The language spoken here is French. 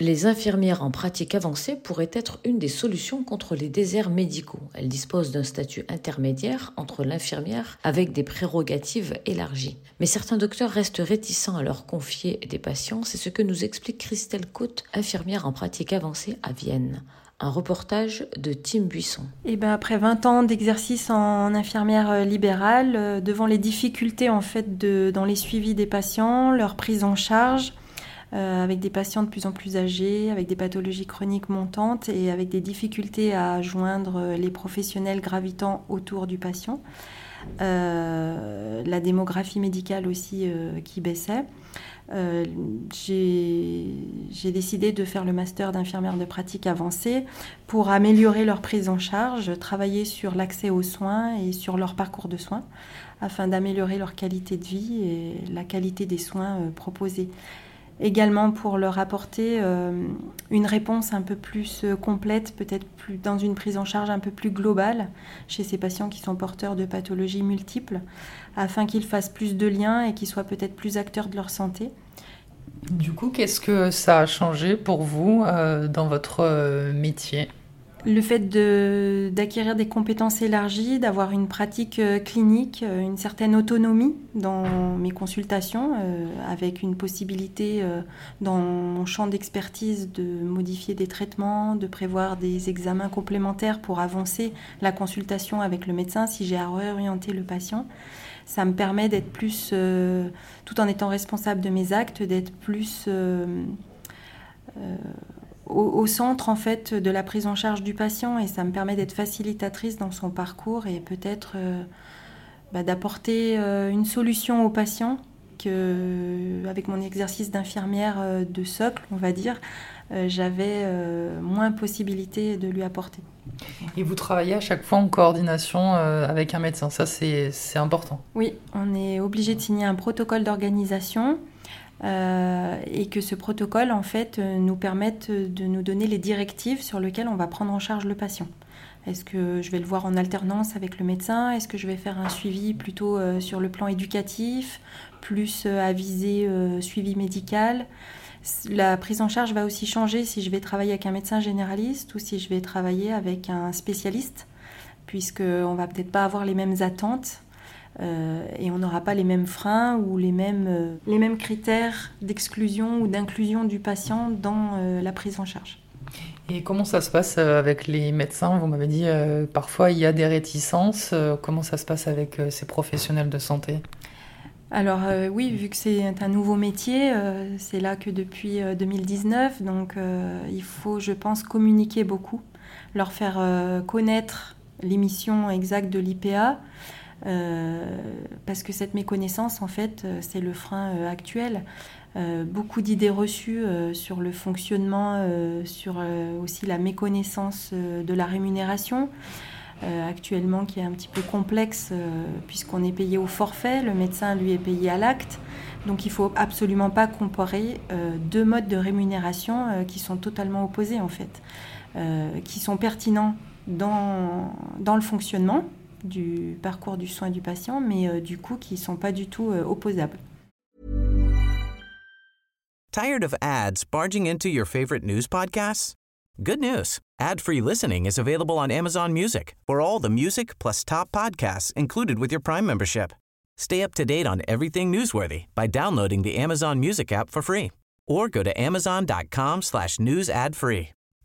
Les infirmières en pratique avancée pourraient être une des solutions contre les déserts médicaux. Elles disposent d'un statut intermédiaire entre l'infirmière avec des prérogatives élargies. Mais certains docteurs restent réticents à leur confier des patients. C'est ce que nous explique Christelle Côte, infirmière en pratique avancée à Vienne. Un reportage de Tim Buisson. Et ben après 20 ans d'exercice en infirmière libérale, euh, devant les difficultés en fait dans les suivis des patients, leur prise en charge, avec des patients de plus en plus âgés, avec des pathologies chroniques montantes et avec des difficultés à joindre les professionnels gravitant autour du patient. Euh, la démographie médicale aussi euh, qui baissait. j'ai décidé de faire le master d'infirmière de pratique avancée pour améliorer leur prise en charge, travailler sur l'accès aux soins et sur leur parcours de soins afin d'améliorer leur qualité de vie et la qualité des soins proposés également pour leur apporter euh, une réponse un peu plus euh, complète, peut-être plus dans une prise en charge un peu plus globale chez ces patients qui sont porteurs de pathologies multiples, afin qu'ils fassent plus de liens et qu'ils soient peut-être plus acteurs de leur santé. Du coup, qu'est-ce que ça a changé pour vous euh, dans votre métier? Le fait d'acquérir des compétences élargies, d'avoir une pratique euh, clinique, euh, une certaine autonomie dans mes consultations, euh, avec une possibilité dans mon champ d'expertise de modifier des traitements, de prévoir des examens complémentaires pour avancer la consultation avec le médecin si j'ai à réorienter le patient. Ça me permet d'être plus, tout en étant responsable de mes actes, d'être plus au, centre en fait de la prise en charge du patient et ça me permet d'être facilitatrice dans son parcours et peut-être euh, bah, d'apporter euh, une solution au patient que avec mon exercice d'infirmière euh, de socle, on va dire, j'avais moins possibilité de lui apporter. Et vous travaillez à chaque fois en coordination avec un médecin, ça c'est important. Oui, on est obligé de signer un protocole d'organisation euh, et que ce protocole en fait euh, nous permette de nous donner les directives sur lesquelles on va prendre en charge le patient. Est-ce que je vais le voir en alternance avec le médecin? Est-ce que je vais faire un suivi plutôt euh, sur le plan éducatif, plus à viser suivi médical? La prise en charge va aussi changer si je vais travailler avec un médecin généraliste ou si je vais travailler avec un spécialiste, puisqu'on va peut-être pas avoir les mêmes attentes euh, et on n'aura pas les mêmes freins ou les mêmes, euh, les mêmes critères d'exclusion ou d'inclusion du patient dans euh, la prise en charge. Et comment ça se passe avec les médecins? Vous m'avez dit parfois il y a des réticences. comment ça se passe avec ces professionnels de santé? Alors oui, vu que c'est un nouveau métier, c'est là que depuis 2019, donc il faut, je pense, communiquer beaucoup, leur faire connaître les missions exactes de l'IPA, parce que cette méconnaissance, en fait, euh, c'est le frein euh, actuel. beaucoup d'idées reçues sur le fonctionnement, sur aussi la méconnaissance de la rémunération. actuellement qui est un petit peu complexe puisqu'on est payé au forfait, le médecin lui est payé à l'acte. Donc il ne faut absolument pas comparer deux modes de rémunération qui sont totalement opposés en fait, qui sont pertinents dans, dans le fonctionnement, du parcours du soin du patient, mais euh, du coup qui ne sont pas du tout euh, opposables. Tired of ads barging into your favorite news podcasts? Good news. Ad-free listening is available on Amazon Music for all the music plus top podcasts included with your Prime membership. Stay up to date on everything newsworthy by downloading the Amazon Music app for free or go to amazon.com slash news ad free.